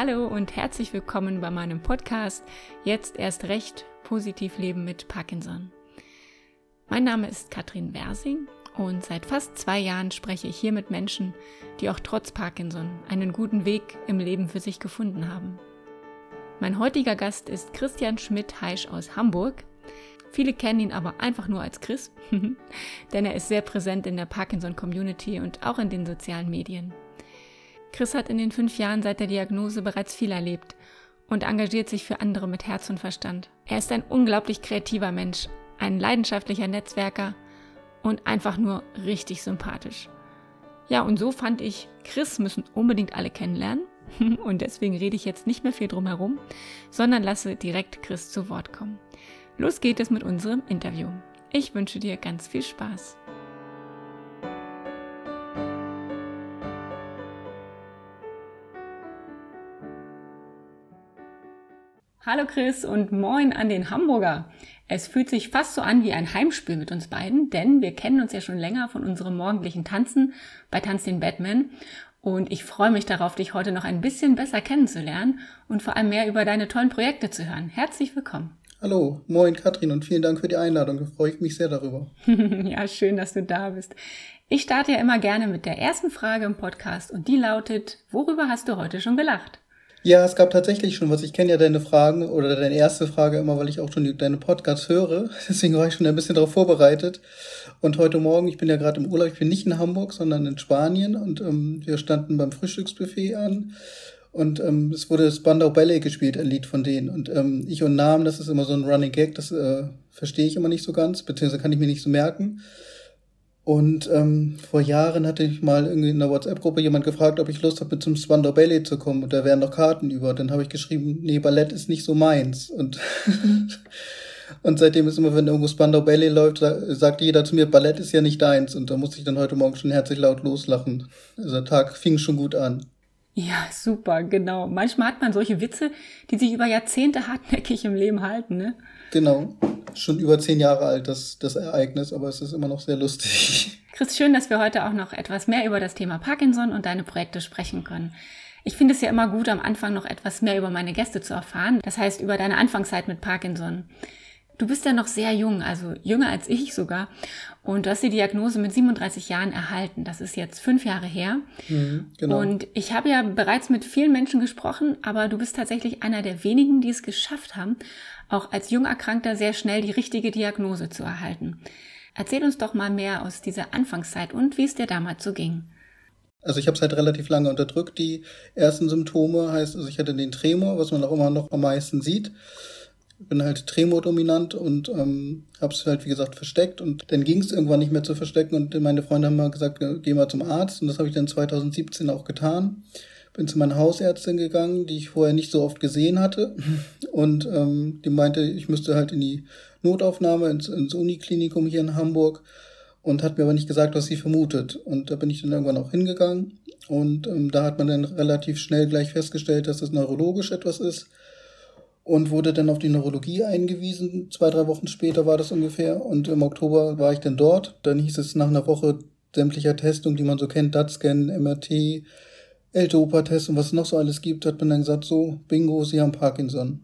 Hallo und herzlich willkommen bei meinem Podcast Jetzt erst recht positiv leben mit Parkinson. Mein Name ist Katrin Wersing und seit fast zwei Jahren spreche ich hier mit Menschen, die auch trotz Parkinson einen guten Weg im Leben für sich gefunden haben. Mein heutiger Gast ist Christian Schmidt-Heisch aus Hamburg. Viele kennen ihn aber einfach nur als Chris, denn er ist sehr präsent in der Parkinson-Community und auch in den sozialen Medien. Chris hat in den fünf Jahren seit der Diagnose bereits viel erlebt und engagiert sich für andere mit Herz und Verstand. Er ist ein unglaublich kreativer Mensch, ein leidenschaftlicher Netzwerker und einfach nur richtig sympathisch. Ja, und so fand ich, Chris müssen unbedingt alle kennenlernen. Und deswegen rede ich jetzt nicht mehr viel drum herum, sondern lasse direkt Chris zu Wort kommen. Los geht es mit unserem Interview. Ich wünsche dir ganz viel Spaß. Hallo Chris und moin an den Hamburger. Es fühlt sich fast so an wie ein Heimspiel mit uns beiden, denn wir kennen uns ja schon länger von unserem morgendlichen Tanzen bei Tanz den Batman. Und ich freue mich darauf, dich heute noch ein bisschen besser kennenzulernen und vor allem mehr über deine tollen Projekte zu hören. Herzlich willkommen. Hallo, moin Katrin und vielen Dank für die Einladung. Da freue ich mich sehr darüber. ja, schön, dass du da bist. Ich starte ja immer gerne mit der ersten Frage im Podcast und die lautet, worüber hast du heute schon gelacht? Ja, es gab tatsächlich schon was. Ich kenne ja deine Fragen oder deine erste Frage immer, weil ich auch schon deine Podcasts höre. Deswegen war ich schon ein bisschen darauf vorbereitet. Und heute Morgen, ich bin ja gerade im Urlaub, ich bin nicht in Hamburg, sondern in Spanien und ähm, wir standen beim Frühstücksbuffet an und ähm, es wurde Spandau Ballet gespielt, ein Lied von denen. Und ähm, ich und Namen, das ist immer so ein Running Gag, das äh, verstehe ich immer nicht so ganz, beziehungsweise kann ich mir nicht so merken. Und ähm, vor Jahren hatte ich mal irgendwie in der WhatsApp-Gruppe jemand gefragt, ob ich Lust habe, mit zum Spandau Ballet zu kommen. Und da wären noch Karten über. Und dann habe ich geschrieben, nee, Ballett ist nicht so meins. Und, und seitdem ist immer, wenn irgendwo Spandau Ballet läuft, sagt jeder zu mir, Ballett ist ja nicht deins. Und da musste ich dann heute Morgen schon herzlich laut loslachen. Also der Tag fing schon gut an. Ja, super, genau. Manchmal hat man solche Witze, die sich über Jahrzehnte hartnäckig im Leben halten, ne? Genau. Schon über zehn Jahre alt, das, das Ereignis, aber es ist immer noch sehr lustig. Chris, schön, dass wir heute auch noch etwas mehr über das Thema Parkinson und deine Projekte sprechen können. Ich finde es ja immer gut, am Anfang noch etwas mehr über meine Gäste zu erfahren. Das heißt, über deine Anfangszeit mit Parkinson. Du bist ja noch sehr jung, also jünger als ich sogar. Und du hast die Diagnose mit 37 Jahren erhalten. Das ist jetzt fünf Jahre her. Mhm, genau. Und ich habe ja bereits mit vielen Menschen gesprochen, aber du bist tatsächlich einer der wenigen, die es geschafft haben, auch als Jungerkrankter sehr schnell die richtige Diagnose zu erhalten. Erzähl uns doch mal mehr aus dieser Anfangszeit und wie es dir damals so ging. Also ich habe es halt relativ lange unterdrückt, die ersten Symptome. Heißt, also ich hatte den Tremor, was man auch immer noch am meisten sieht. Bin halt Tremor-dominant und ähm, habe es halt, wie gesagt, versteckt. Und dann ging es irgendwann nicht mehr zu verstecken. Und meine Freunde haben mal gesagt, geh mal zum Arzt. Und das habe ich dann 2017 auch getan bin zu meiner Hausärztin gegangen, die ich vorher nicht so oft gesehen hatte. Und ähm, die meinte, ich müsste halt in die Notaufnahme, ins, ins Uniklinikum hier in Hamburg und hat mir aber nicht gesagt, was sie vermutet. Und da bin ich dann irgendwann auch hingegangen. Und ähm, da hat man dann relativ schnell gleich festgestellt, dass das neurologisch etwas ist. Und wurde dann auf die Neurologie eingewiesen. Zwei, drei Wochen später war das ungefähr. Und im Oktober war ich dann dort. Dann hieß es nach einer Woche sämtlicher Testungen, die man so kennt, DAT-Scan, MRT, L-Dopa-Test und was es noch so alles gibt, hat man dann gesagt, so, bingo, Sie haben Parkinson.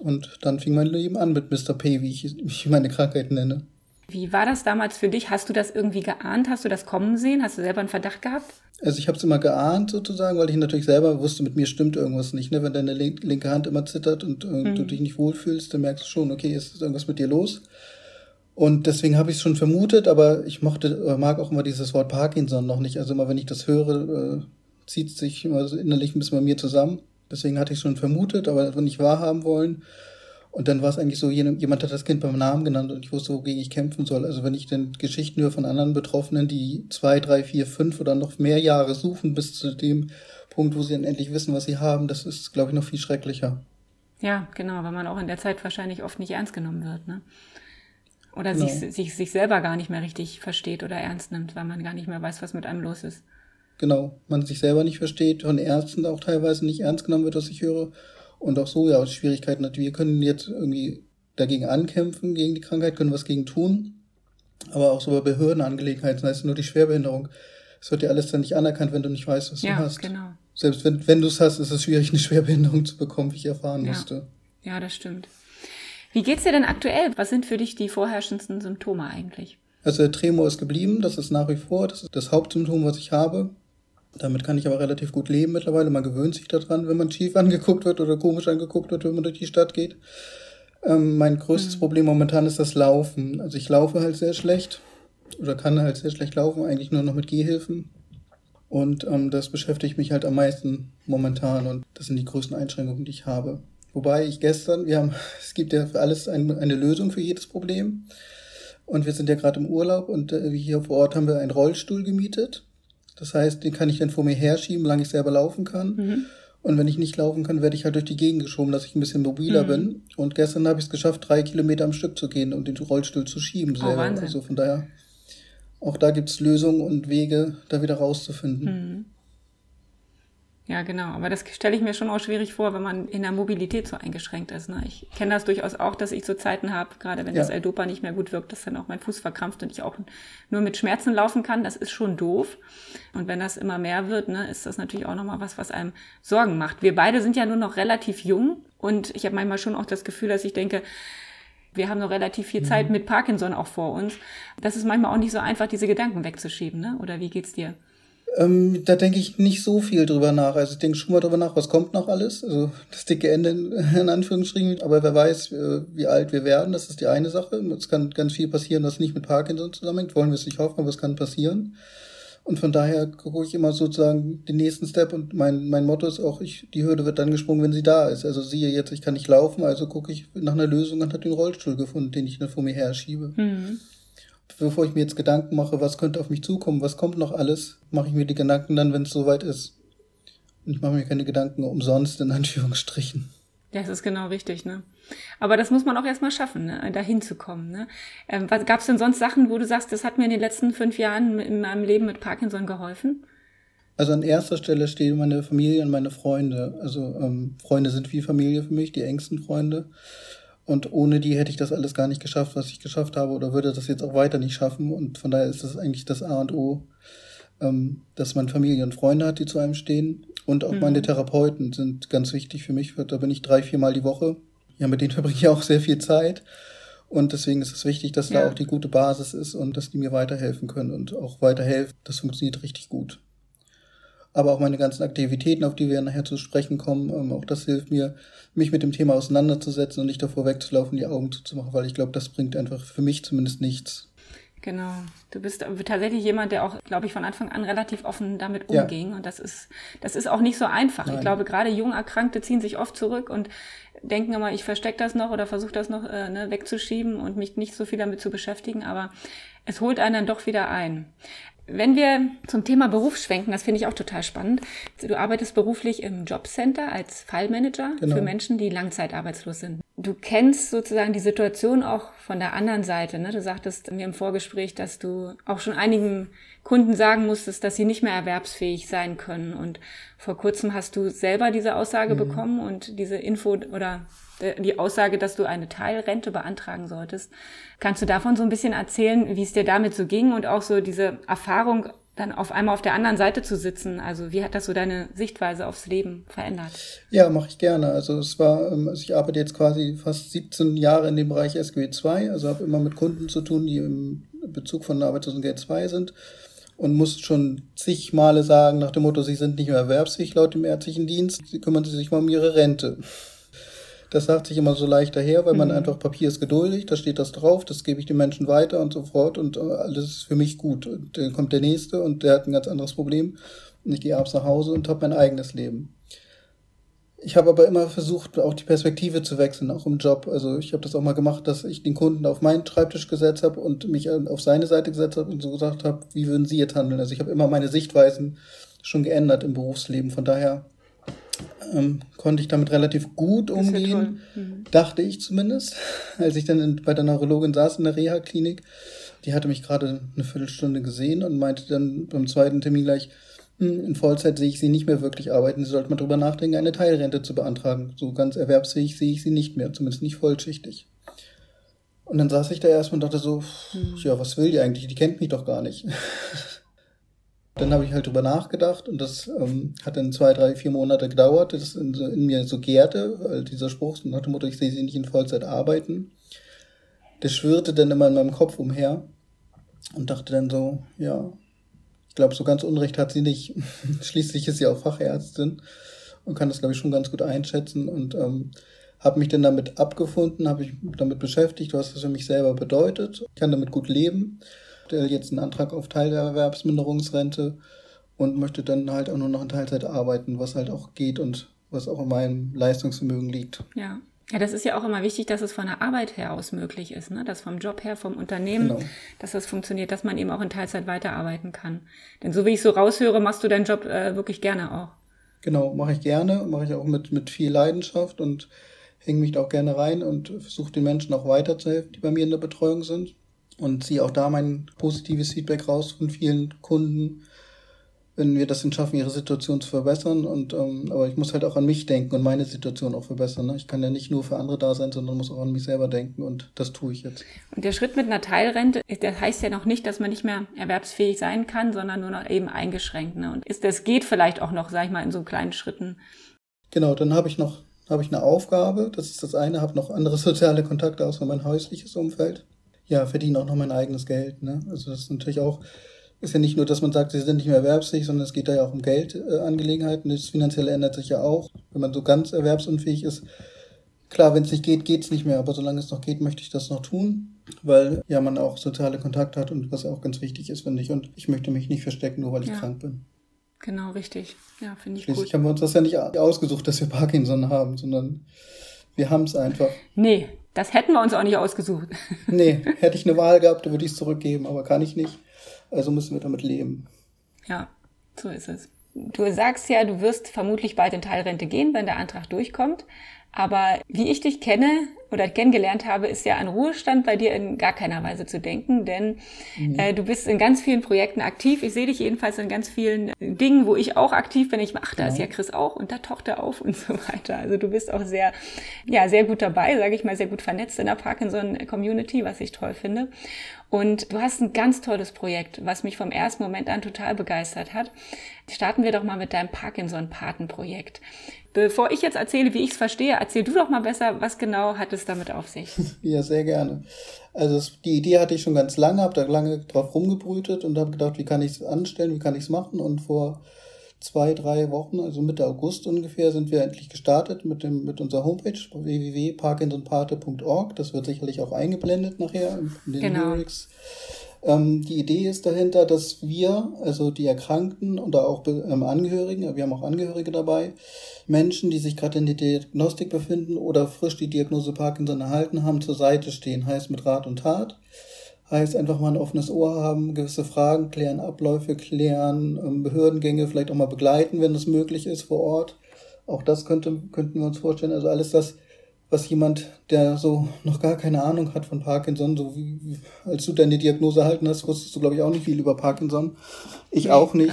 Und dann fing mein Leben an mit Mr. P, wie ich, wie ich meine Krankheit nenne. Wie war das damals für dich? Hast du das irgendwie geahnt? Hast du das kommen sehen? Hast du selber einen Verdacht gehabt? Also ich habe es immer geahnt sozusagen, weil ich natürlich selber wusste, mit mir stimmt irgendwas nicht. Ne? Wenn deine linke Hand immer zittert und äh, mhm. du dich nicht wohlfühlst, dann merkst du schon, okay, ist irgendwas mit dir los. Und deswegen habe ich es schon vermutet, aber ich mochte, mag auch immer dieses Wort Parkinson noch nicht. Also immer wenn ich das höre, äh, zieht sich immer so innerlich ein bisschen bei mir zusammen. Deswegen hatte ich schon vermutet, aber nicht wahrhaben wollen. Und dann war es eigentlich so, jemand hat das Kind beim Namen genannt und ich wusste, wogegen ich kämpfen soll. Also wenn ich dann Geschichten höre von anderen Betroffenen, die zwei, drei, vier, fünf oder noch mehr Jahre suchen bis zu dem Punkt, wo sie dann endlich wissen, was sie haben, das ist, glaube ich, noch viel schrecklicher. Ja, genau, weil man auch in der Zeit wahrscheinlich oft nicht ernst genommen wird, ne? Oder genau. sich, sich, sich selber gar nicht mehr richtig versteht oder ernst nimmt, weil man gar nicht mehr weiß, was mit einem los ist genau, man sich selber nicht versteht, von Ärzten auch teilweise nicht ernst genommen wird, was ich höre. Und auch so, ja, Schwierigkeiten hat. Wir können jetzt irgendwie dagegen ankämpfen, gegen die Krankheit, können was gegen tun. Aber auch so bei Behördenangelegenheiten, das heißt nur die Schwerbehinderung. Es wird dir alles dann nicht anerkannt, wenn du nicht weißt, was ja, du hast. Genau. selbst wenn, wenn du es hast, ist es schwierig, eine Schwerbehinderung zu bekommen, wie ich erfahren ja. musste. Ja, das stimmt. Wie geht's dir denn aktuell? Was sind für dich die vorherrschendsten Symptome eigentlich? Also der Tremor ist geblieben, das ist nach wie vor das, ist das Hauptsymptom, was ich habe. Damit kann ich aber relativ gut leben mittlerweile. Man gewöhnt sich daran, wenn man schief angeguckt wird oder komisch angeguckt wird, wenn man durch die Stadt geht. Ähm, mein größtes mhm. Problem momentan ist das Laufen. Also ich laufe halt sehr schlecht oder kann halt sehr schlecht laufen, eigentlich nur noch mit Gehhilfen. Und ähm, das beschäftigt mich halt am meisten momentan und das sind die größten Einschränkungen, die ich habe. Wobei ich gestern, wir haben, es gibt ja für alles ein, eine Lösung für jedes Problem. Und wir sind ja gerade im Urlaub und äh, hier vor Ort haben wir einen Rollstuhl gemietet. Das heißt, den kann ich dann vor mir herschieben, solange ich selber laufen kann. Mhm. Und wenn ich nicht laufen kann, werde ich halt durch die Gegend geschoben, dass ich ein bisschen mobiler mhm. bin. Und gestern habe ich es geschafft, drei Kilometer am Stück zu gehen und den Rollstuhl zu schieben oh, selber. Oh, also von daher auch da gibt es Lösungen und Wege, da wieder rauszufinden. Mhm. Ja, genau. Aber das stelle ich mir schon auch schwierig vor, wenn man in der Mobilität so eingeschränkt ist. Ne? Ich kenne das durchaus auch, dass ich so Zeiten habe, gerade wenn ja. das L-Dopa nicht mehr gut wirkt, dass dann auch mein Fuß verkrampft und ich auch nur mit Schmerzen laufen kann. Das ist schon doof. Und wenn das immer mehr wird, ne, ist das natürlich auch nochmal was, was einem Sorgen macht. Wir beide sind ja nur noch relativ jung und ich habe manchmal schon auch das Gefühl, dass ich denke, wir haben noch relativ viel Zeit mhm. mit Parkinson auch vor uns. Das ist manchmal auch nicht so einfach, diese Gedanken wegzuschieben, ne? Oder wie geht's dir? Ähm, da denke ich nicht so viel drüber nach. Also ich denke schon mal drüber nach, was kommt noch alles. Also das dicke Ende in, Anführungsstrichen. Aber wer weiß, äh, wie alt wir werden, das ist die eine Sache. Es kann ganz viel passieren, was nicht mit Parkinson zusammenhängt. Wollen wir es nicht hoffen, aber es kann passieren. Und von daher gucke ich immer sozusagen den nächsten Step und mein, mein Motto ist auch, ich, die Hürde wird dann gesprungen, wenn sie da ist. Also siehe jetzt, ich kann nicht laufen, also gucke ich nach einer Lösung und habe den Rollstuhl gefunden, den ich dann vor mir her schiebe. Mhm. Bevor ich mir jetzt Gedanken mache, was könnte auf mich zukommen, was kommt noch alles, mache ich mir die Gedanken dann, wenn es soweit ist. Und ich mache mir keine Gedanken umsonst, in Anführungsstrichen. Das ist genau richtig, ne? Aber das muss man auch erstmal schaffen, ne? dahin zu kommen. Ne? Ähm, Gab es denn sonst Sachen, wo du sagst, das hat mir in den letzten fünf Jahren in meinem Leben mit Parkinson geholfen? Also an erster Stelle stehen meine Familie und meine Freunde. Also ähm, Freunde sind wie Familie für mich, die engsten Freunde. Und ohne die hätte ich das alles gar nicht geschafft, was ich geschafft habe, oder würde das jetzt auch weiter nicht schaffen. Und von daher ist das eigentlich das A und O, ähm, dass man Familie und Freunde hat, die zu einem stehen. Und auch mhm. meine Therapeuten sind ganz wichtig für mich. Da bin ich drei, viermal die Woche ja, mit denen verbringe ich auch sehr viel Zeit. Und deswegen ist es wichtig, dass ja. da auch die gute Basis ist und dass die mir weiterhelfen können und auch weiterhelfen. Das funktioniert richtig gut. Aber auch meine ganzen Aktivitäten, auf die wir nachher zu sprechen kommen, ähm, auch das hilft mir, mich mit dem Thema auseinanderzusetzen und nicht davor wegzulaufen, die Augen zuzumachen, weil ich glaube, das bringt einfach für mich zumindest nichts. Genau. Du bist tatsächlich jemand, der auch, glaube ich, von Anfang an relativ offen damit umging. Ja. Und das ist, das ist auch nicht so einfach. Nein. Ich glaube, gerade jung Erkrankte ziehen sich oft zurück und denken immer, ich verstecke das noch oder versuche das noch äh, ne, wegzuschieben und mich nicht so viel damit zu beschäftigen. Aber es holt einen dann doch wieder ein. Wenn wir zum Thema Beruf schwenken, das finde ich auch total spannend. Du arbeitest beruflich im Jobcenter als Fallmanager genau. für Menschen, die langzeitarbeitslos sind. Du kennst sozusagen die Situation auch von der anderen Seite. Ne? Du sagtest mir im Vorgespräch, dass du auch schon einigen Kunden sagen musstest, dass sie nicht mehr erwerbsfähig sein können. Und vor kurzem hast du selber diese Aussage mhm. bekommen und diese Info oder die Aussage, dass du eine Teilrente beantragen solltest. Kannst du davon so ein bisschen erzählen, wie es dir damit so ging und auch so diese Erfahrung, dann auf einmal auf der anderen Seite zu sitzen? Also wie hat das so deine Sichtweise aufs Leben verändert? Ja, mache ich gerne. Also es war, ähm, also ich arbeite jetzt quasi fast 17 Jahre in dem Bereich SGW 2, also habe immer mit Kunden zu tun, die im Bezug von Arbeitslosengeld 2 sind und muss schon zig Male sagen nach dem Motto, sie sind nicht mehr erwerbsfähig laut dem ärztlichen Dienst, sie kümmern sich mal um ihre Rente. Das sagt sich immer so leicht daher, weil man mhm. einfach Papier ist geduldig, da steht das drauf, das gebe ich den Menschen weiter und so fort und äh, alles ist für mich gut. Und dann kommt der nächste und der hat ein ganz anderes Problem und ich gehe abends nach Hause und habe mein eigenes Leben. Ich habe aber immer versucht, auch die Perspektive zu wechseln, auch im Job. Also ich habe das auch mal gemacht, dass ich den Kunden auf meinen Schreibtisch gesetzt habe und mich auf seine Seite gesetzt habe und so gesagt habe, wie würden Sie jetzt handeln? Also ich habe immer meine Sichtweisen schon geändert im Berufsleben. Von daher ähm, konnte ich damit relativ gut umgehen, ja mhm. dachte ich zumindest, als ich dann in, bei der Neurologin saß in der Reha-Klinik. Die hatte mich gerade eine Viertelstunde gesehen und meinte dann beim zweiten Termin gleich, hm, in Vollzeit sehe ich sie nicht mehr wirklich arbeiten. Sie sollte mal drüber nachdenken, eine Teilrente zu beantragen. So ganz erwerbsfähig sehe ich sie nicht mehr, zumindest nicht vollschichtig. Und dann saß ich da erstmal und dachte so, mhm. ja, was will die eigentlich? Die kennt mich doch gar nicht. Dann habe ich halt drüber nachgedacht und das ähm, hat dann zwei, drei, vier Monate gedauert, das in, in mir so gärte, weil dieser Spruch nach dem Motto, ich sehe sie nicht in Vollzeit arbeiten. Das schwirrte dann immer in meinem Kopf umher und dachte dann so, ja, ich glaube, so ganz Unrecht hat sie nicht. Schließlich ist sie auch Fachärztin und kann das, glaube ich, schon ganz gut einschätzen und ähm, habe mich dann damit abgefunden, habe mich damit beschäftigt, was das für mich selber bedeutet. Ich kann damit gut leben stelle jetzt einen Antrag auf Teilerwerbsminderungsrente und möchte dann halt auch nur noch in Teilzeit arbeiten, was halt auch geht und was auch in meinem Leistungsvermögen liegt. Ja. Ja, das ist ja auch immer wichtig, dass es von der Arbeit her aus möglich ist, ne? dass vom Job her, vom Unternehmen, genau. dass das funktioniert, dass man eben auch in Teilzeit weiterarbeiten kann. Denn so wie ich so raushöre, machst du deinen Job äh, wirklich gerne auch. Genau, mache ich gerne, mache ich auch mit, mit viel Leidenschaft und hänge mich da auch gerne rein und versuche den Menschen auch weiterzuhelfen, die bei mir in der Betreuung sind und ziehe auch da mein positives Feedback raus von vielen Kunden, wenn wir das denn schaffen, ihre Situation zu verbessern. Und ähm, aber ich muss halt auch an mich denken und meine Situation auch verbessern. Ne? Ich kann ja nicht nur für andere da sein, sondern muss auch an mich selber denken und das tue ich jetzt. Und der Schritt mit einer Teilrente, das heißt ja noch nicht, dass man nicht mehr erwerbsfähig sein kann, sondern nur noch eben eingeschränkt. Ne? Und ist das geht vielleicht auch noch, sag ich mal, in so kleinen Schritten. Genau, dann habe ich noch habe ich eine Aufgabe. Das ist das eine. Habe noch andere soziale Kontakte außer mein häusliches Umfeld ja, verdiene auch noch mein eigenes Geld. Ne? Also das ist natürlich auch, ist ja nicht nur, dass man sagt, sie sind nicht mehr erwerbsfähig, sondern es geht da ja auch um Geldangelegenheiten. Äh, das Finanzielle ändert sich ja auch. Wenn man so ganz erwerbsunfähig ist, klar, wenn es nicht geht, geht es nicht mehr. Aber solange es noch geht, möchte ich das noch tun, weil ja man auch soziale Kontakte hat und was auch ganz wichtig ist, finde ich. Und ich möchte mich nicht verstecken, nur weil ich ja. krank bin. Genau, richtig. Ja, finde ich Schließlich gut. haben wir uns das ja nicht ausgesucht, dass wir Parkinson haben, sondern wir haben es einfach. Nee, das hätten wir uns auch nicht ausgesucht. Nee, hätte ich eine Wahl gehabt, würde ich es zurückgeben, aber kann ich nicht. Also müssen wir damit leben. Ja, so ist es. Du sagst ja, du wirst vermutlich bald in Teilrente gehen, wenn der Antrag durchkommt. Aber wie ich dich kenne oder kennengelernt habe, ist ja an Ruhestand bei dir in gar keiner Weise zu denken, denn mhm. äh, du bist in ganz vielen Projekten aktiv. Ich sehe dich jedenfalls in ganz vielen Dingen, wo ich auch aktiv bin. Ich ach, da ist ja Chris auch und da taucht er auf und so weiter. Also du bist auch sehr, ja, sehr gut dabei, sage ich mal, sehr gut vernetzt in der Parkinson-Community, was ich toll finde. Und du hast ein ganz tolles Projekt, was mich vom ersten Moment an total begeistert hat. Starten wir doch mal mit deinem Parkinson-Patenprojekt. Bevor ich jetzt erzähle, wie ich es verstehe, erzähl du doch mal besser, was genau hat es damit auf sich? Ja, sehr gerne. Also die Idee hatte ich schon ganz lange, habe da lange drauf rumgebrütet und habe gedacht, wie kann ich es anstellen, wie kann ich es machen und vor zwei, drei Wochen, also Mitte August ungefähr, sind wir endlich gestartet mit dem mit unserer Homepage www.parkinsonpate.org. Das wird sicherlich auch eingeblendet nachher in den genau. Lyrics. Ähm, die Idee ist dahinter, dass wir, also die Erkrankten und auch ähm, Angehörigen, wir haben auch Angehörige dabei, Menschen, die sich gerade in der Diagnostik befinden oder frisch die Diagnose Parkinson erhalten haben, zur Seite stehen, heißt mit Rat und Tat. Heißt einfach mal ein offenes Ohr haben, gewisse Fragen klären, Abläufe klären, ähm, Behördengänge vielleicht auch mal begleiten, wenn es möglich ist vor Ort. Auch das könnte, könnten wir uns vorstellen. Also alles das, was jemand, der so noch gar keine Ahnung hat von Parkinson, so wie, wie als du deine Diagnose erhalten hast, wusstest du, glaube ich, auch nicht viel über Parkinson. Ich nee, auch nicht.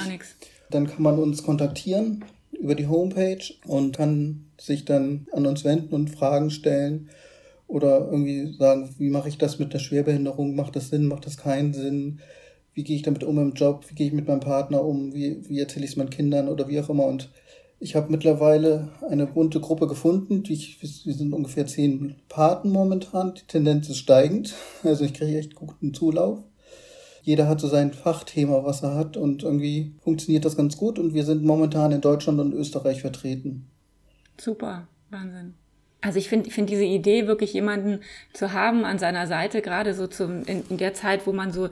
Dann kann man uns kontaktieren über die Homepage und kann sich dann an uns wenden und Fragen stellen oder irgendwie sagen, wie mache ich das mit der Schwerbehinderung? Macht das Sinn? Macht das keinen Sinn? Wie gehe ich damit um im Job? Wie gehe ich mit meinem Partner um? Wie, wie erzähle ich es meinen Kindern oder wie auch immer? Und ich habe mittlerweile eine bunte Gruppe gefunden. Die ich, wir sind ungefähr zehn Paten momentan. Die Tendenz ist steigend. Also ich kriege echt guten Zulauf. Jeder hat so sein Fachthema, was er hat und irgendwie funktioniert das ganz gut und wir sind momentan in Deutschland und Österreich vertreten. Super, Wahnsinn. Also ich finde find diese Idee, wirklich jemanden zu haben an seiner Seite, gerade so zum, in, in der Zeit, wo man so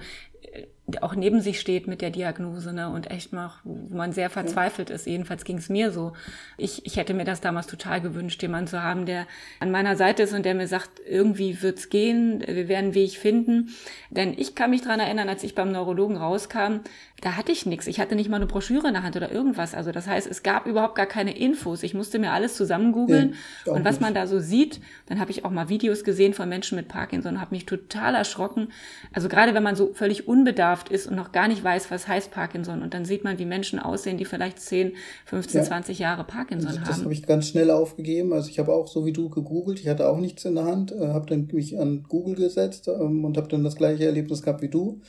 auch neben sich steht mit der Diagnose ne, und echt mal, wo man sehr verzweifelt ist. Jedenfalls ging es mir so. Ich, ich hätte mir das damals total gewünscht, jemanden zu haben, der an meiner Seite ist und der mir sagt, irgendwie wird's gehen, wir werden einen Weg finden. Denn ich kann mich dran erinnern, als ich beim Neurologen rauskam, da hatte ich nichts. Ich hatte nicht mal eine Broschüre in der Hand oder irgendwas. Also das heißt, es gab überhaupt gar keine Infos. Ich musste mir alles zusammen googeln. Ja, und was man da so sieht, dann habe ich auch mal Videos gesehen von Menschen mit Parkinson und habe mich total erschrocken. Also gerade wenn man so völlig unbedarft ist und noch gar nicht weiß, was heißt Parkinson. Und dann sieht man, wie Menschen aussehen, die vielleicht 10, 15, ja. 20 Jahre Parkinson also, haben. Das habe ich ganz schnell aufgegeben. Also ich habe auch so wie du gegoogelt. Ich hatte auch nichts in der Hand, äh, habe dann mich an Google gesetzt ähm, und habe dann das gleiche Erlebnis gehabt wie du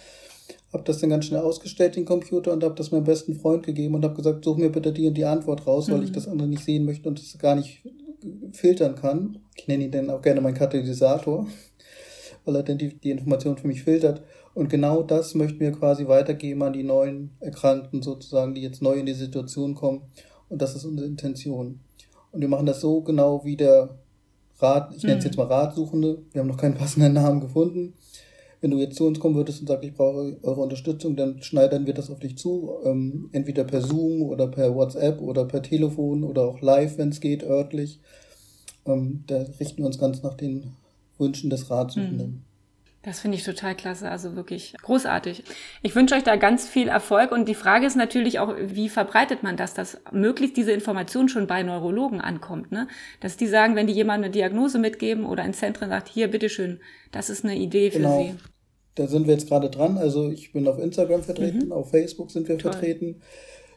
habe das dann ganz schnell ausgestellt, den Computer, und habe das meinem besten Freund gegeben und habe gesagt, such mir bitte die und die Antwort raus, weil ich mhm. das andere nicht sehen möchte und es gar nicht filtern kann. Ich nenne ihn dann auch gerne meinen Katalysator, weil er dann die, die Information für mich filtert. Und genau das möchten wir quasi weitergeben an die neuen Erkrankten sozusagen, die jetzt neu in die Situation kommen. Und das ist unsere Intention. Und wir machen das so genau wie der Rat, ich nenne es mhm. jetzt mal Ratsuchende. Wir haben noch keinen passenden Namen gefunden. Wenn du jetzt zu uns kommen würdest und sagst, ich brauche eure Unterstützung, dann schneidern wir das auf dich zu. Ähm, entweder per Zoom oder per WhatsApp oder per Telefon oder auch live, wenn es geht, örtlich. Ähm, da richten wir uns ganz nach den Wünschen des Ratsuchenden. Mhm. Das finde ich total klasse, also wirklich großartig. Ich wünsche euch da ganz viel Erfolg und die Frage ist natürlich auch, wie verbreitet man das, dass möglichst diese Information schon bei Neurologen ankommt, ne? Dass die sagen, wenn die jemand eine Diagnose mitgeben oder ein Zentrum sagt, hier, bitteschön, das ist eine Idee für genau. sie. Da sind wir jetzt gerade dran. Also ich bin auf Instagram vertreten, mhm. auf Facebook sind wir Toll. vertreten.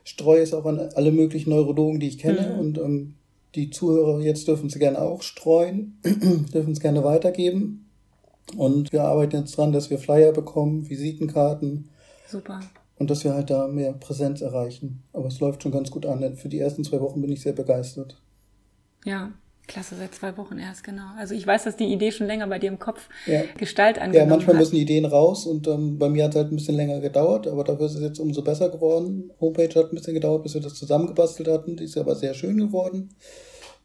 Streue es auch an alle möglichen Neurologen, die ich kenne mhm. und ähm, die Zuhörer jetzt dürfen sie gerne auch streuen, dürfen es gerne weitergeben. Und wir arbeiten jetzt dran, dass wir Flyer bekommen, Visitenkarten. Super. Und dass wir halt da mehr Präsenz erreichen. Aber es läuft schon ganz gut an. Für die ersten zwei Wochen bin ich sehr begeistert. Ja, klasse, seit zwei Wochen erst, genau. Also ich weiß, dass die Idee schon länger bei dir im Kopf ja. Gestalt angenommen Ja, manchmal hat. müssen Ideen raus und ähm, bei mir hat es halt ein bisschen länger gedauert, aber dafür ist es jetzt umso besser geworden. Homepage hat ein bisschen gedauert, bis wir das zusammengebastelt hatten. Die ist aber sehr schön geworden.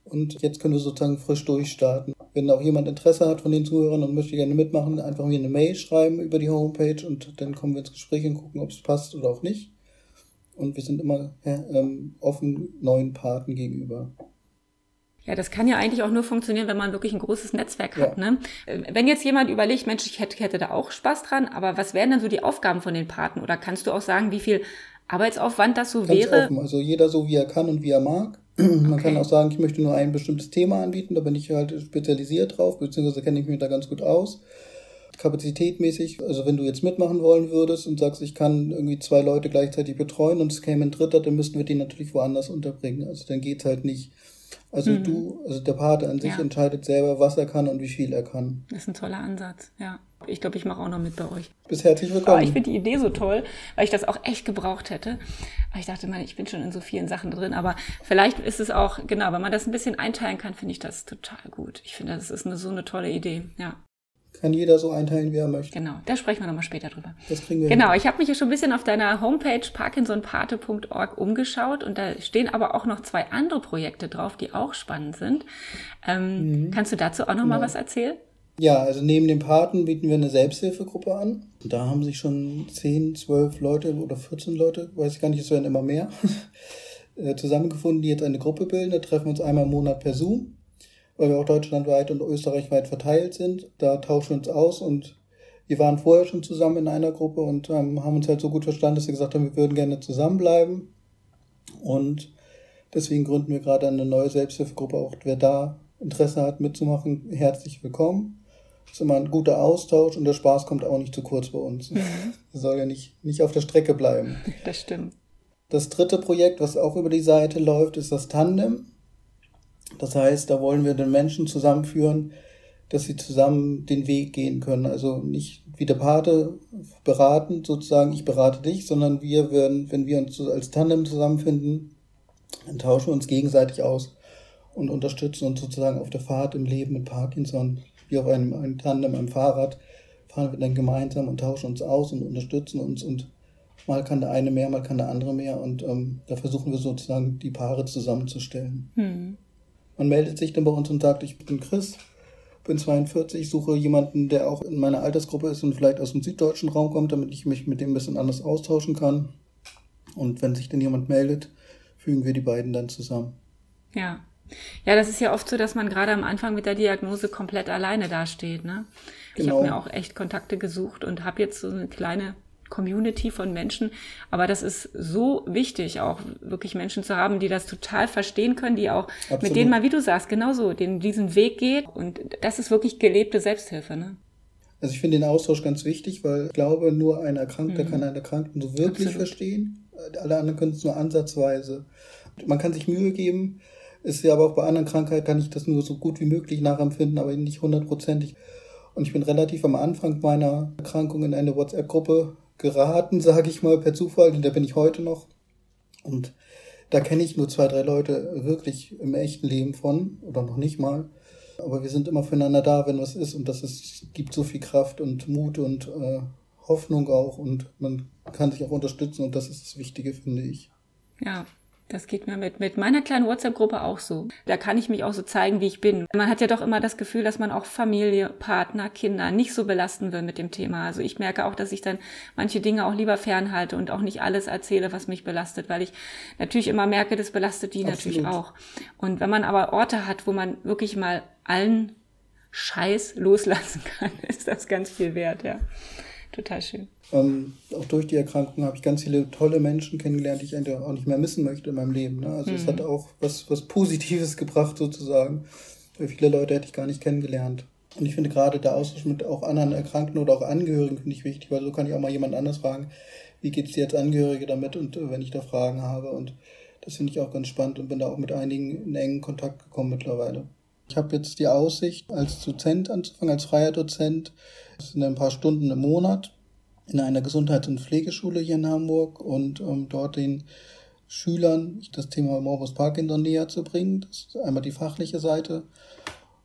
Und jetzt können wir sozusagen frisch durchstarten. Wenn auch jemand Interesse hat von den Zuhörern und möchte gerne mitmachen, einfach mir eine Mail schreiben über die Homepage und dann kommen wir ins Gespräch und gucken, ob es passt oder auch nicht. Und wir sind immer ähm, offen neuen Paten gegenüber. Ja, das kann ja eigentlich auch nur funktionieren, wenn man wirklich ein großes Netzwerk hat. Ja. Ne? Wenn jetzt jemand überlegt, Mensch, ich hätte, hätte da auch Spaß dran, aber was wären denn so die Aufgaben von den Paten? Oder kannst du auch sagen, wie viel Arbeitsaufwand das so Ganz wäre? Offen. Also jeder so, wie er kann und wie er mag. Man okay. kann auch sagen, ich möchte nur ein bestimmtes Thema anbieten, da bin ich halt spezialisiert drauf, beziehungsweise kenne ich mich da ganz gut aus. Kapazitätmäßig, also wenn du jetzt mitmachen wollen würdest und sagst, ich kann irgendwie zwei Leute gleichzeitig betreuen und es käme ein Dritter, dann müssten wir die natürlich woanders unterbringen. Also dann geht's halt nicht. Also mhm. du, also der Pate an sich ja. entscheidet selber, was er kann und wie viel er kann. Das ist ein toller Ansatz, ja. Ich glaube, ich mache auch noch mit bei euch. Bis herzlich willkommen. Aber ich finde die Idee so toll, weil ich das auch echt gebraucht hätte. Weil ich dachte, man, ich bin schon in so vielen Sachen drin, aber vielleicht ist es auch, genau, wenn man das ein bisschen einteilen kann, finde ich das total gut. Ich finde, das ist eine, so eine tolle Idee, ja. Kann jeder so einteilen, wie er möchte. Genau, da sprechen wir nochmal später drüber. Das kriegen wir. Genau, hin. ich habe mich ja schon ein bisschen auf deiner Homepage parkinsonpate.org umgeschaut und da stehen aber auch noch zwei andere Projekte drauf, die auch spannend sind. Ähm, mhm. Kannst du dazu auch nochmal genau. was erzählen? Ja, also neben dem Paten bieten wir eine Selbsthilfegruppe an. Da haben sich schon 10, 12 Leute oder 14 Leute, weiß ich gar nicht, es werden immer mehr, äh, zusammengefunden, die jetzt eine Gruppe bilden. Da treffen wir uns einmal im Monat per Zoom, weil wir auch deutschlandweit und österreichweit verteilt sind. Da tauschen wir uns aus und wir waren vorher schon zusammen in einer Gruppe und ähm, haben uns halt so gut verstanden, dass wir gesagt haben, wir würden gerne zusammenbleiben. Und deswegen gründen wir gerade eine neue Selbsthilfegruppe. Auch wer da Interesse hat mitzumachen, herzlich willkommen ist immer ein guter Austausch und der Spaß kommt auch nicht zu kurz bei uns. Mhm. soll ja nicht, nicht auf der Strecke bleiben. Das stimmt. Das dritte Projekt, was auch über die Seite läuft, ist das Tandem. Das heißt, da wollen wir den Menschen zusammenführen, dass sie zusammen den Weg gehen können. Also nicht wie der Pate beraten, sozusagen, ich berate dich, sondern wir werden, wenn wir uns als Tandem zusammenfinden, dann tauschen wir uns gegenseitig aus und unterstützen uns sozusagen auf der Fahrt im Leben mit Parkinson, wie auf einem, einem Tandem, einem Fahrrad, fahren wir dann gemeinsam und tauschen uns aus und unterstützen uns und mal kann der eine mehr, mal kann der andere mehr und ähm, da versuchen wir sozusagen die Paare zusammenzustellen. Hm. Man meldet sich dann bei uns und sagt, ich bin Chris, bin 42, suche jemanden, der auch in meiner Altersgruppe ist und vielleicht aus dem süddeutschen Raum kommt, damit ich mich mit dem ein bisschen anders austauschen kann. Und wenn sich dann jemand meldet, fügen wir die beiden dann zusammen. Ja, ja, das ist ja oft so, dass man gerade am Anfang mit der Diagnose komplett alleine dasteht. Ne? Genau. Ich habe mir auch echt Kontakte gesucht und habe jetzt so eine kleine Community von Menschen. Aber das ist so wichtig, auch wirklich Menschen zu haben, die das total verstehen können, die auch Absolut. mit denen mal, wie du sagst, genauso den, diesen Weg geht. Und das ist wirklich gelebte Selbsthilfe. Ne? Also ich finde den Austausch ganz wichtig, weil ich glaube, nur ein Erkrankter mhm. kann einen Erkrankten so wirklich Absolut. verstehen. Alle anderen können es nur ansatzweise. Man kann sich Mühe geben, ist ja aber auch bei anderen Krankheiten kann ich das nur so gut wie möglich nachempfinden, aber nicht hundertprozentig. Und ich bin relativ am Anfang meiner Erkrankung in eine WhatsApp-Gruppe geraten, sage ich mal, per Zufall, und da bin ich heute noch. Und da kenne ich nur zwei, drei Leute wirklich im echten Leben von, oder noch nicht mal. Aber wir sind immer füreinander da, wenn was ist. Und das ist, gibt so viel Kraft und Mut und äh, Hoffnung auch. Und man kann sich auch unterstützen. Und das ist das Wichtige, finde ich. Ja, das geht mir mit, mit meiner kleinen WhatsApp-Gruppe auch so. Da kann ich mich auch so zeigen, wie ich bin. Man hat ja doch immer das Gefühl, dass man auch Familie, Partner, Kinder nicht so belasten will mit dem Thema. Also ich merke auch, dass ich dann manche Dinge auch lieber fernhalte und auch nicht alles erzähle, was mich belastet, weil ich natürlich immer merke, das belastet die Absolut. natürlich auch. Und wenn man aber Orte hat, wo man wirklich mal allen Scheiß loslassen kann, ist das ganz viel wert, ja. Total schön. Ähm, auch durch die Erkrankung habe ich ganz viele tolle Menschen kennengelernt, die ich eigentlich auch nicht mehr missen möchte in meinem Leben. Ne? Also mhm. es hat auch was, was Positives gebracht sozusagen. Viele Leute hätte ich gar nicht kennengelernt. Und ich finde gerade der Austausch mit auch anderen Erkrankten oder auch Angehörigen finde ich wichtig, weil so kann ich auch mal jemand anders fragen, wie geht es dir als Angehörige damit und äh, wenn ich da Fragen habe. Und das finde ich auch ganz spannend und bin da auch mit einigen in engen Kontakt gekommen mittlerweile. Ich habe jetzt die Aussicht, als Dozent anzufangen, als freier Dozent. Das sind ein paar Stunden im Monat in einer Gesundheits- und Pflegeschule hier in Hamburg und um dort den Schülern das Thema Morbus Parkinson näher zu bringen. Das ist einmal die fachliche Seite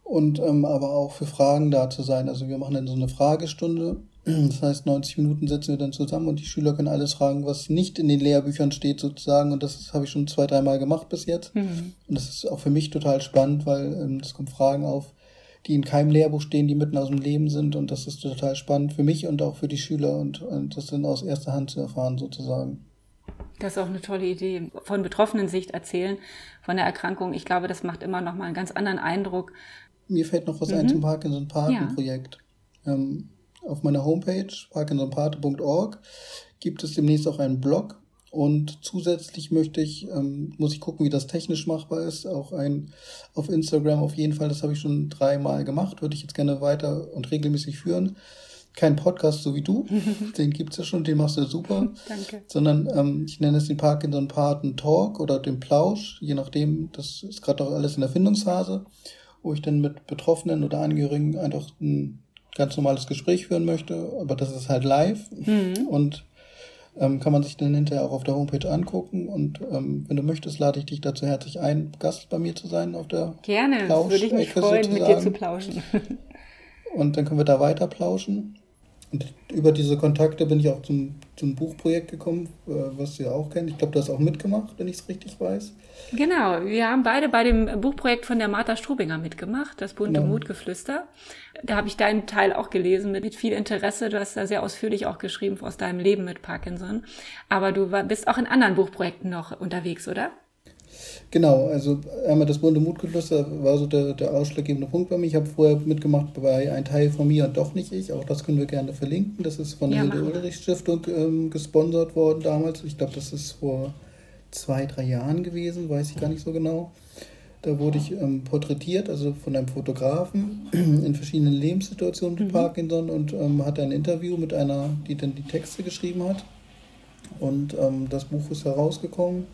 und ähm, aber auch für Fragen da zu sein. Also wir machen dann so eine Fragestunde. Das heißt, 90 Minuten sitzen wir dann zusammen und die Schüler können alles fragen, was nicht in den Lehrbüchern steht sozusagen. Und das habe ich schon zwei, dreimal gemacht bis jetzt. Mhm. Und das ist auch für mich total spannend, weil ähm, es kommen Fragen auf, die in keinem Lehrbuch stehen, die mitten aus dem Leben sind. Und das ist total spannend für mich und auch für die Schüler und, und das dann aus erster Hand zu erfahren sozusagen. Das ist auch eine tolle Idee. Von betroffenen Sicht erzählen, von der Erkrankung. Ich glaube, das macht immer noch mal einen ganz anderen Eindruck. Mir fällt noch was mhm. ein zum Parkinson-Paten-Projekt. Ja. Ähm, auf meiner Homepage parkinsonpate.org gibt es demnächst auch einen Blog. Und zusätzlich möchte ich, ähm, muss ich gucken, wie das technisch machbar ist, auch ein auf Instagram auf jeden Fall, das habe ich schon dreimal gemacht, würde ich jetzt gerne weiter und regelmäßig führen. Kein Podcast so wie du, den gibt es ja schon, den machst du super. Danke. Sondern ähm, ich nenne es den Parkinson Paten Talk oder den Plausch, je nachdem, das ist gerade auch alles in der Findungsphase, wo ich dann mit Betroffenen oder Angehörigen einfach ein ganz normales Gespräch führen möchte, aber das ist halt live mhm. und ähm, kann man sich dann hinterher auch auf der Homepage angucken. Und ähm, wenn du möchtest, lade ich dich dazu herzlich ein, Gast bei mir zu sein auf der Gerne, Plausch würde ich mich freuen, sozusagen. mit dir zu plauschen. Und dann können wir da weiter plauschen. Und über diese Kontakte bin ich auch zum, zum Buchprojekt gekommen, äh, was du ja auch kennst. Ich glaube, du hast auch mitgemacht, wenn ich es richtig weiß. Genau, wir haben beide bei dem Buchprojekt von der Martha Strubinger mitgemacht, das bunte genau. Mutgeflüster. Da habe ich deinen Teil auch gelesen mit, viel Interesse. Du hast da sehr ausführlich auch geschrieben aus deinem Leben mit Parkinson. Aber du war, bist auch in anderen Buchprojekten noch unterwegs, oder? Genau, also einmal das bunte Mutgeflüster war so der, der ausschlaggebende Punkt bei mir. Ich habe vorher mitgemacht bei Ein Teil von mir und doch nicht ich. Auch das können wir gerne verlinken. Das ist von der ja, Hilde Ulrich Stiftung ähm, gesponsert worden damals. Ich glaube, das ist vor zwei, drei Jahren gewesen, weiß ich gar nicht so genau. Da wurde ich ähm, porträtiert, also von einem Fotografen in verschiedenen Lebenssituationen mit mhm. Parkinson und ähm, hatte ein Interview mit einer, die dann die Texte geschrieben hat. Und ähm, das Buch ist herausgekommen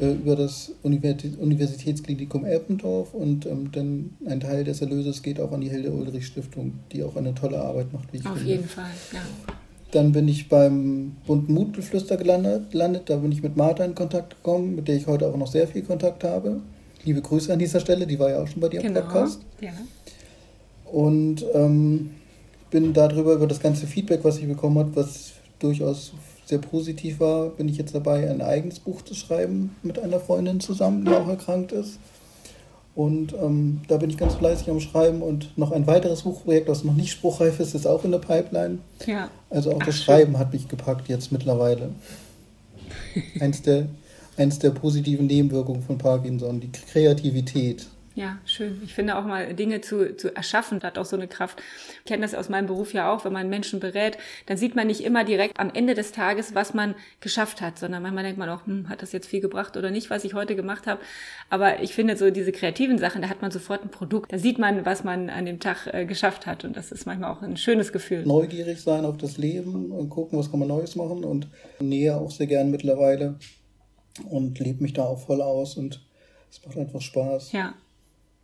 äh, über das Universitätsklinikum Eppendorf und ähm, dann ein Teil des Erlöses geht auch an die Hilde Ulrich Stiftung, die auch eine tolle Arbeit macht. Wie ich Auf finde. jeden Fall, ja. Dann bin ich beim bunten Mutgeflüster gelandet, gelandet. Da bin ich mit Martha in Kontakt gekommen, mit der ich heute auch noch sehr viel Kontakt habe. Liebe Grüße an dieser Stelle, die war ja auch schon bei dir genau. im Podcast. Ja. Und ähm, bin darüber, über das ganze Feedback, was ich bekommen habe, was durchaus sehr positiv war, bin ich jetzt dabei, ein eigenes Buch zu schreiben mit einer Freundin zusammen, die auch erkrankt ist. Und ähm, da bin ich ganz fleißig am Schreiben und noch ein weiteres Buchprojekt, das noch nicht spruchreif ist, ist auch in der Pipeline. Ja. Also auch Ach, das Schreiben hat mich gepackt jetzt mittlerweile. eins, der, eins der positiven Nebenwirkungen von Parkinson, die Kreativität. Ja, schön. Ich finde auch mal Dinge zu, zu erschaffen, hat auch so eine Kraft. Ich kenne das aus meinem Beruf ja auch, wenn man Menschen berät, dann sieht man nicht immer direkt am Ende des Tages, was man geschafft hat, sondern manchmal denkt man auch, hm, hat das jetzt viel gebracht oder nicht, was ich heute gemacht habe. Aber ich finde so diese kreativen Sachen, da hat man sofort ein Produkt. Da sieht man, was man an dem Tag äh, geschafft hat und das ist manchmal auch ein schönes Gefühl. Neugierig sein auf das Leben und gucken, was kann man Neues machen und näher auch sehr gern mittlerweile und lebe mich da auch voll aus und es macht einfach Spaß. Ja,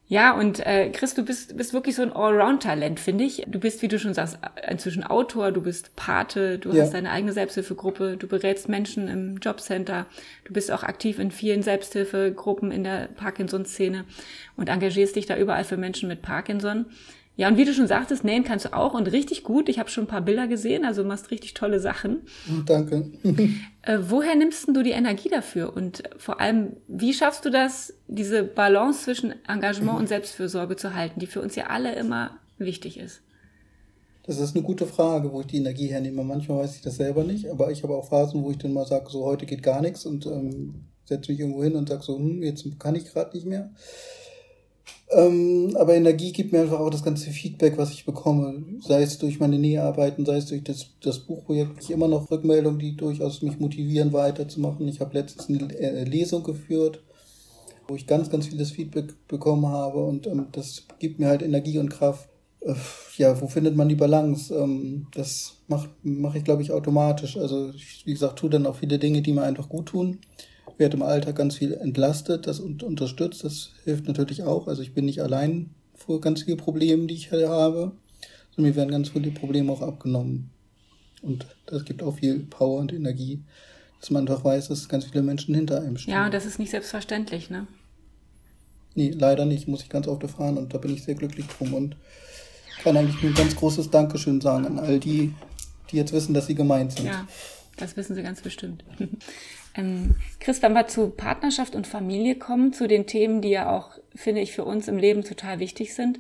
Ja, und äh, Chris, du bist, bist wirklich so ein Allround-Talent, finde ich. Du bist, wie du schon sagst, inzwischen Autor, du bist Pate, du ja. hast deine eigene Selbsthilfegruppe, du berätst Menschen im Jobcenter, du bist auch aktiv in vielen Selbsthilfegruppen in der Parkinson-Szene und engagierst dich da überall für Menschen mit Parkinson. Ja, und wie du schon sagtest, nähen kannst du auch und richtig gut. Ich habe schon ein paar Bilder gesehen, also du machst richtig tolle Sachen. Danke. äh, woher nimmst du die Energie dafür? Und vor allem, wie schaffst du das, diese Balance zwischen Engagement und Selbstfürsorge zu halten, die für uns ja alle immer wichtig ist? Das ist eine gute Frage, wo ich die Energie hernehme. Manchmal weiß ich das selber nicht, aber ich habe auch Phasen, wo ich dann mal sage, so heute geht gar nichts und ähm, setze mich irgendwo hin und sage so, hm, jetzt kann ich gerade nicht mehr. Ähm, aber Energie gibt mir einfach auch das ganze Feedback, was ich bekomme. Sei es durch meine Näharbeiten, sei es durch das, das Buchprojekt. Ich immer noch Rückmeldungen, die durchaus mich motivieren, weiterzumachen. Ich habe letztens eine äh, Lesung geführt, wo ich ganz, ganz vieles Feedback bekommen habe und ähm, das gibt mir halt Energie und Kraft. Äh, ja, wo findet man die Balance? Ähm, das mache mach ich, glaube ich, automatisch. Also, ich, wie gesagt, tue dann auch viele Dinge, die mir einfach gut tun werde im Alltag ganz viel entlastet, das unterstützt, das hilft natürlich auch. Also ich bin nicht allein vor ganz vielen Problemen, die ich habe, sondern mir werden ganz viele Probleme auch abgenommen. Und das gibt auch viel Power und Energie, dass man einfach weiß, dass ganz viele Menschen hinter einem stehen. Ja, und das ist nicht selbstverständlich, ne? Nee, leider nicht, muss ich ganz oft erfahren und da bin ich sehr glücklich drum und kann eigentlich nur ein ganz großes Dankeschön sagen an all die, die jetzt wissen, dass sie gemeint sind. Ja, das wissen sie ganz bestimmt. Ähm, Chris, wenn wir zu Partnerschaft und Familie kommen, zu den Themen, die ja auch, finde ich, für uns im Leben total wichtig sind.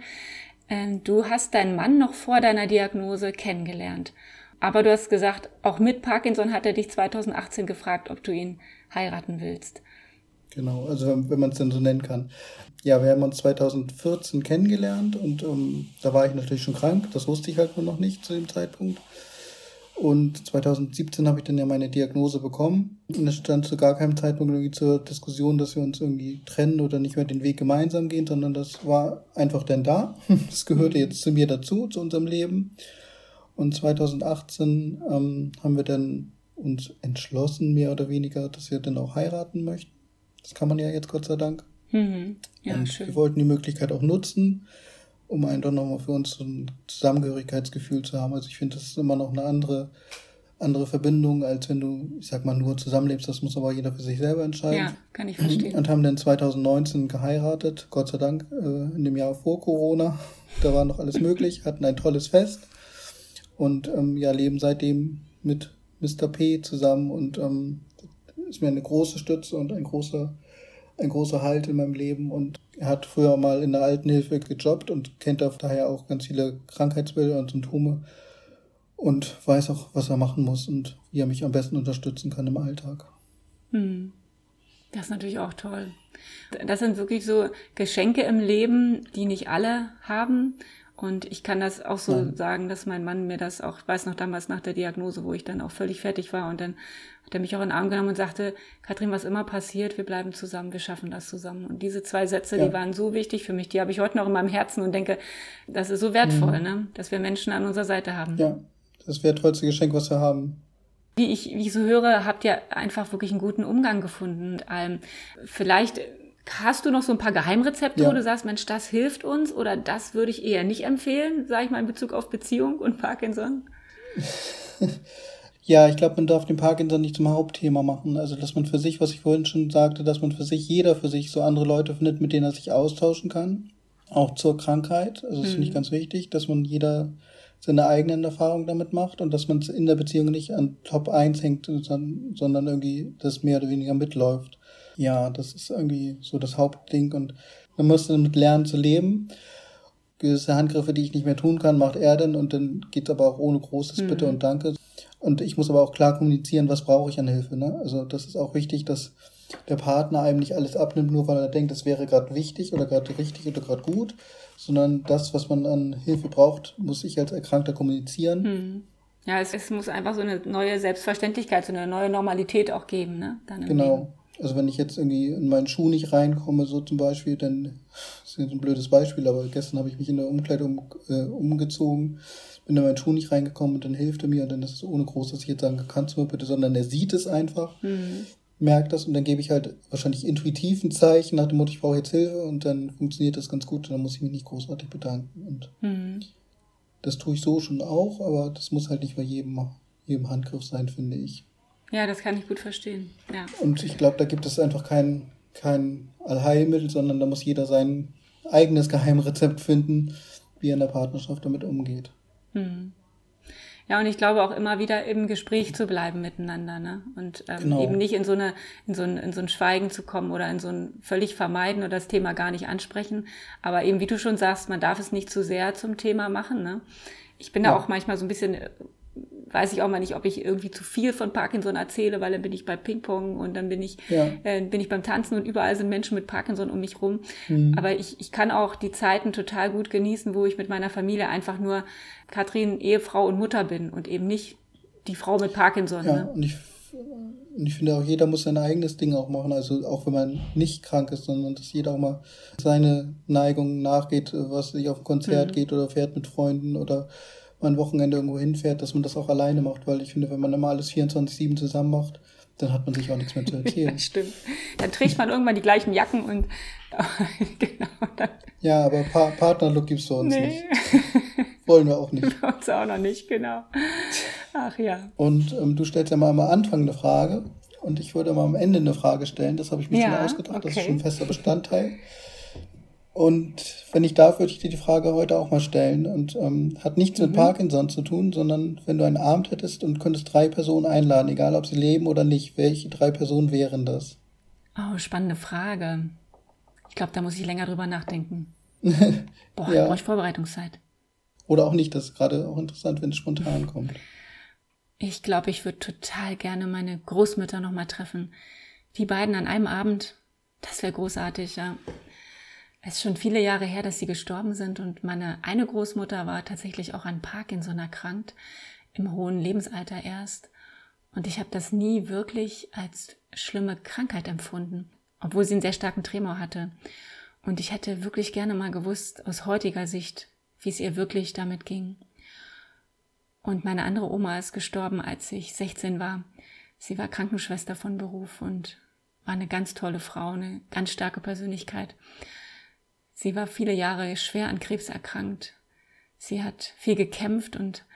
Ähm, du hast deinen Mann noch vor deiner Diagnose kennengelernt. Aber du hast gesagt, auch mit Parkinson hat er dich 2018 gefragt, ob du ihn heiraten willst. Genau, also wenn, man es denn so nennen kann. Ja, wir haben uns 2014 kennengelernt und ähm, da war ich natürlich schon krank, das wusste ich halt nur noch nicht zu dem Zeitpunkt. Und 2017 habe ich dann ja meine Diagnose bekommen. Und es stand zu gar keinem Zeitpunkt irgendwie zur Diskussion, dass wir uns irgendwie trennen oder nicht mehr den Weg gemeinsam gehen, sondern das war einfach dann da. Das gehörte jetzt zu mir dazu, zu unserem Leben. Und 2018 ähm, haben wir dann uns entschlossen, mehr oder weniger, dass wir dann auch heiraten möchten. Das kann man ja jetzt Gott sei Dank. Mhm. Ja, und schön. wir wollten die Möglichkeit auch nutzen um einfach nochmal für uns so ein Zusammengehörigkeitsgefühl zu haben. Also ich finde, das ist immer noch eine andere, andere Verbindung, als wenn du, ich sag mal, nur zusammenlebst. Das muss aber jeder für sich selber entscheiden. Ja, kann ich verstehen. Und haben dann 2019 geheiratet, Gott sei Dank, äh, in dem Jahr vor Corona. Da war noch alles möglich, hatten ein tolles Fest und ähm, ja, leben seitdem mit Mr. P zusammen und ähm, ist mir eine große Stütze und ein großer, ein großer Halt in meinem Leben und er hat früher mal in der Altenhilfe gejobbt und kennt daher auch ganz viele Krankheitsbilder und Symptome und weiß auch, was er machen muss und wie er mich am besten unterstützen kann im Alltag. Hm. Das ist natürlich auch toll. Das sind wirklich so Geschenke im Leben, die nicht alle haben. Und ich kann das auch so Nein. sagen, dass mein Mann mir das auch, weiß noch damals nach der Diagnose, wo ich dann auch völlig fertig war und dann hat er mich auch in den Arm genommen und sagte, Katrin, was immer passiert, wir bleiben zusammen, wir schaffen das zusammen. Und diese zwei Sätze, ja. die waren so wichtig für mich, die habe ich heute noch in meinem Herzen und denke, das ist so wertvoll, mhm. ne? dass wir Menschen an unserer Seite haben. Ja, das wertvollste Geschenk, was wir haben. Wie ich, wie ich so höre, habt ihr einfach wirklich einen guten Umgang gefunden. Ähm, vielleicht Hast du noch so ein paar Geheimrezepte, ja. wo du sagst, Mensch, das hilft uns oder das würde ich eher nicht empfehlen, sage ich mal in Bezug auf Beziehung und Parkinson? ja, ich glaube, man darf den Parkinson nicht zum Hauptthema machen. Also, dass man für sich, was ich vorhin schon sagte, dass man für sich, jeder für sich so andere Leute findet, mit denen er sich austauschen kann. Auch zur Krankheit. Also, das mhm. finde ich ganz wichtig, dass man jeder seine eigenen Erfahrungen damit macht und dass man es in der Beziehung nicht an Top 1 hängt, sondern irgendwie das mehr oder weniger mitläuft. Ja, das ist irgendwie so das Hauptding und man muss damit lernen zu leben. Gewisse Handgriffe, die ich nicht mehr tun kann, macht er dann und dann geht aber auch ohne großes mhm. Bitte und Danke. Und ich muss aber auch klar kommunizieren, was brauche ich an Hilfe. Ne? Also das ist auch wichtig, dass der Partner einem nicht alles abnimmt, nur weil er denkt, das wäre gerade wichtig oder gerade richtig oder gerade gut, sondern das, was man an Hilfe braucht, muss ich als Erkrankter kommunizieren. Mhm. Ja, es, es, muss einfach so eine neue Selbstverständlichkeit, so eine neue Normalität auch geben, ne? genau. Leben. Also wenn ich jetzt irgendwie in meinen Schuh nicht reinkomme, so zum Beispiel, dann das ist jetzt ein blödes Beispiel, aber gestern habe ich mich in der Umkleidung äh, umgezogen, bin in meinen Schuh nicht reingekommen und dann hilft er mir und dann ist es ohne groß, dass ich jetzt sagen, kannst du mir bitte, sondern er sieht es einfach. Mhm. merke das und dann gebe ich halt wahrscheinlich intuitiv ein Zeichen nach dem Motto, ich brauche jetzt Hilfe und dann funktioniert das ganz gut und dann muss ich mich nicht großartig bedanken. Und mhm. das tue ich so schon auch, aber das muss halt nicht bei jedem, jedem Handgriff sein, finde ich. Ja, das kann ich gut verstehen. Ja. Und ich glaube, da gibt es einfach kein, kein Allheilmittel, sondern da muss jeder sein eigenes Geheimrezept finden, wie er in der Partnerschaft damit umgeht. Mhm. Ja, und ich glaube auch immer wieder im Gespräch zu bleiben miteinander, ne? Und ähm, genau. eben nicht in so eine, in so ein, in so ein Schweigen zu kommen oder in so ein völlig vermeiden oder das Thema gar nicht ansprechen. Aber eben, wie du schon sagst, man darf es nicht zu sehr zum Thema machen, ne? Ich bin ja. da auch manchmal so ein bisschen weiß ich auch mal nicht, ob ich irgendwie zu viel von Parkinson erzähle, weil dann bin ich bei Ping-Pong und dann bin ich, ja. äh, bin ich beim Tanzen und überall sind Menschen mit Parkinson um mich rum. Mhm. Aber ich, ich kann auch die Zeiten total gut genießen, wo ich mit meiner Familie einfach nur Katrin, Ehefrau und Mutter bin und eben nicht die Frau mit Parkinson. Ja, ne? und ich und ich finde auch, jeder muss sein eigenes Ding auch machen. Also auch wenn man nicht krank ist, sondern dass jeder auch mal seine Neigung nachgeht, was sich auf ein Konzert mhm. geht oder fährt mit Freunden oder mal ein Wochenende irgendwo hinfährt, dass man das auch alleine macht, weil ich finde, wenn man immer alles 24-7 zusammen macht, dann hat man sich auch nichts mehr zu erzählen. ja, stimmt. Dann trägt man irgendwann die gleichen Jacken und genau. Dann. Ja, aber pa Partnerlook gibt's bei uns nee. nicht. Wollen wir auch nicht. Bei uns auch noch nicht, genau. Ach ja. Und ähm, du stellst ja mal am Anfang eine Frage und ich würde mal am Ende eine Frage stellen. Das habe ich mir ja, schon ausgedacht. Okay. Das ist schon ein fester Bestandteil. Und wenn ich darf, würde ich dir die Frage heute auch mal stellen. Und ähm, hat nichts mhm. mit Parkinson zu tun, sondern wenn du einen Abend hättest und könntest drei Personen einladen, egal ob sie leben oder nicht, welche drei Personen wären das? Oh, spannende Frage. Ich glaube, da muss ich länger drüber nachdenken. Boah, ja. brauche ich Vorbereitungszeit. Oder auch nicht, das ist gerade auch interessant, wenn es spontan kommt. Ich glaube, ich würde total gerne meine Großmütter nochmal treffen. Die beiden an einem Abend, das wäre großartig, ja. Es ist schon viele Jahre her, dass sie gestorben sind und meine eine Großmutter war tatsächlich auch an Parkinson erkrankt, im hohen Lebensalter erst. Und ich habe das nie wirklich als schlimme Krankheit empfunden, obwohl sie einen sehr starken Tremor hatte. Und ich hätte wirklich gerne mal gewusst, aus heutiger Sicht, wie es ihr wirklich damit ging. Und meine andere Oma ist gestorben, als ich 16 war. Sie war Krankenschwester von Beruf und war eine ganz tolle Frau, eine ganz starke Persönlichkeit. Sie war viele Jahre schwer an Krebs erkrankt. Sie hat viel gekämpft und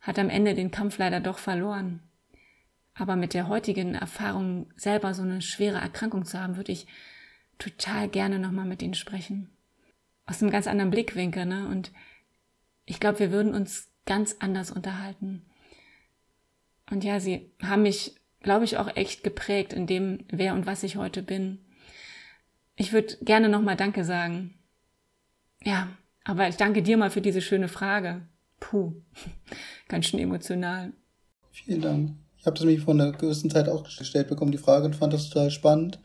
hat am Ende den Kampf leider doch verloren. Aber mit der heutigen Erfahrung, selber so eine schwere Erkrankung zu haben, würde ich total gerne nochmal mit ihnen sprechen. Aus einem ganz anderen Blickwinkel, ne? Und ich glaube, wir würden uns ganz anders unterhalten. Und ja, sie haben mich, glaube ich, auch echt geprägt in dem, wer und was ich heute bin. Ich würde gerne nochmal Danke sagen ja, aber ich danke dir mal für diese schöne Frage. Puh, ganz schön emotional. Vielen Dank. Ich habe das nämlich vor einer gewissen Zeit auch gestellt bekommen, die Frage, und fand das total spannend,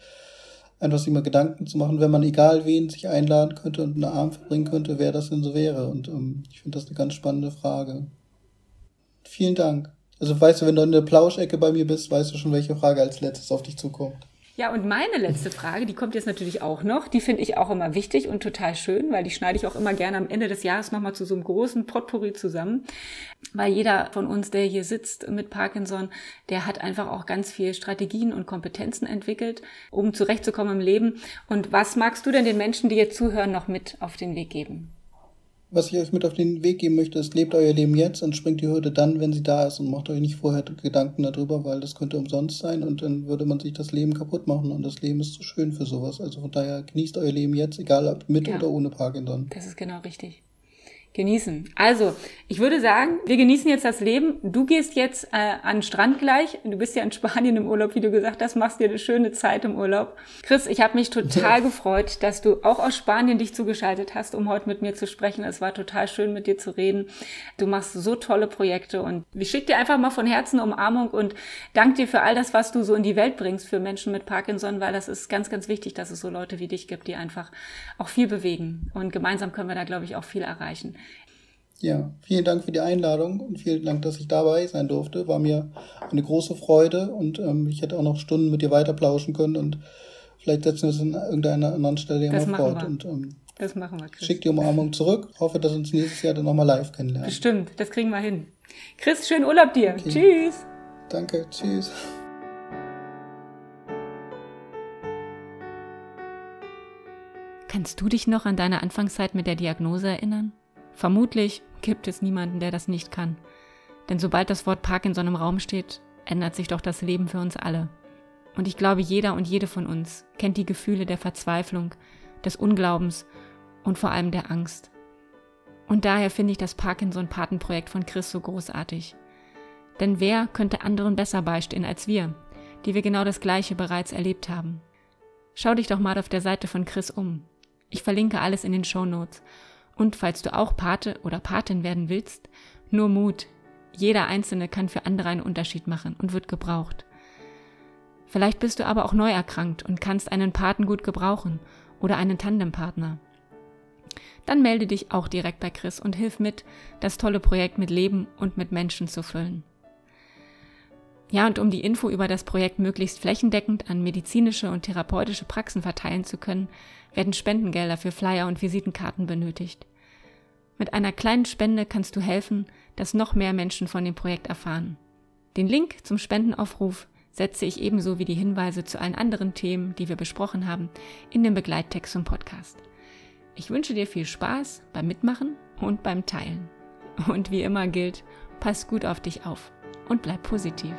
einfach sich mal Gedanken zu machen, wenn man egal wen sich einladen könnte und einen Abend verbringen könnte, wer das denn so wäre. Und ähm, ich finde das eine ganz spannende Frage. Vielen Dank. Also weißt du, wenn du in der Plauschecke bei mir bist, weißt du schon, welche Frage als letztes auf dich zukommt. Ja, und meine letzte Frage, die kommt jetzt natürlich auch noch. Die finde ich auch immer wichtig und total schön, weil die schneide ich auch immer gerne am Ende des Jahres nochmal zu so einem großen Potpourri zusammen. Weil jeder von uns, der hier sitzt mit Parkinson, der hat einfach auch ganz viel Strategien und Kompetenzen entwickelt, um zurechtzukommen im Leben. Und was magst du denn den Menschen, die jetzt zuhören, noch mit auf den Weg geben? Was ich euch mit auf den Weg geben möchte, ist, lebt euer Leben jetzt und springt die Hürde dann, wenn sie da ist und macht euch nicht vorher Gedanken darüber, weil das könnte umsonst sein und dann würde man sich das Leben kaputt machen und das Leben ist zu schön für sowas. Also von daher genießt euer Leben jetzt, egal ob mit ja, oder ohne Parkinson. Das ist genau richtig genießen. Also, ich würde sagen, wir genießen jetzt das Leben. Du gehst jetzt äh, an den Strand gleich. Du bist ja in Spanien im Urlaub, wie du gesagt hast, machst dir eine schöne Zeit im Urlaub. Chris, ich habe mich total gefreut, dass du auch aus Spanien dich zugeschaltet hast, um heute mit mir zu sprechen. Es war total schön, mit dir zu reden. Du machst so tolle Projekte und ich schicke dir einfach mal von Herzen Umarmung und danke dir für all das, was du so in die Welt bringst für Menschen mit Parkinson, weil das ist ganz, ganz wichtig, dass es so Leute wie dich gibt, die einfach auch viel bewegen. Und gemeinsam können wir da, glaube ich, auch viel erreichen. Ja, vielen Dank für die Einladung und vielen Dank, dass ich dabei sein durfte. War mir eine große Freude und ähm, ich hätte auch noch Stunden mit dir weiter plauschen können und vielleicht setzen wir es an irgendeiner anderen Stelle das mal fort. Wir. Und, ähm, das machen wir, Chris. Schick die Umarmung zurück. Hoffe, dass uns nächstes Jahr dann nochmal live kennenlernen. Bestimmt, das kriegen wir hin. Chris, schönen Urlaub dir. Okay. Tschüss. Danke, tschüss. Kannst du dich noch an deine Anfangszeit mit der Diagnose erinnern? Vermutlich gibt es niemanden, der das nicht kann. Denn sobald das Wort Parkinson im Raum steht, ändert sich doch das Leben für uns alle. Und ich glaube, jeder und jede von uns kennt die Gefühle der Verzweiflung, des Unglaubens und vor allem der Angst. Und daher finde ich das Parkinson-Patenprojekt von Chris so großartig. Denn wer könnte anderen besser beistehen als wir, die wir genau das Gleiche bereits erlebt haben? Schau dich doch mal auf der Seite von Chris um. Ich verlinke alles in den Show Notes. Und falls du auch Pate oder Patin werden willst, nur Mut. Jeder Einzelne kann für andere einen Unterschied machen und wird gebraucht. Vielleicht bist du aber auch neu erkrankt und kannst einen Paten gut gebrauchen oder einen Tandempartner. Dann melde dich auch direkt bei Chris und hilf mit, das tolle Projekt mit Leben und mit Menschen zu füllen. Ja, und um die Info über das Projekt möglichst flächendeckend an medizinische und therapeutische Praxen verteilen zu können, werden Spendengelder für Flyer und Visitenkarten benötigt. Mit einer kleinen Spende kannst du helfen, dass noch mehr Menschen von dem Projekt erfahren. Den Link zum Spendenaufruf setze ich ebenso wie die Hinweise zu allen anderen Themen, die wir besprochen haben, in den Begleittext zum Podcast. Ich wünsche dir viel Spaß beim Mitmachen und beim Teilen. Und wie immer gilt, pass gut auf dich auf und bleib positiv.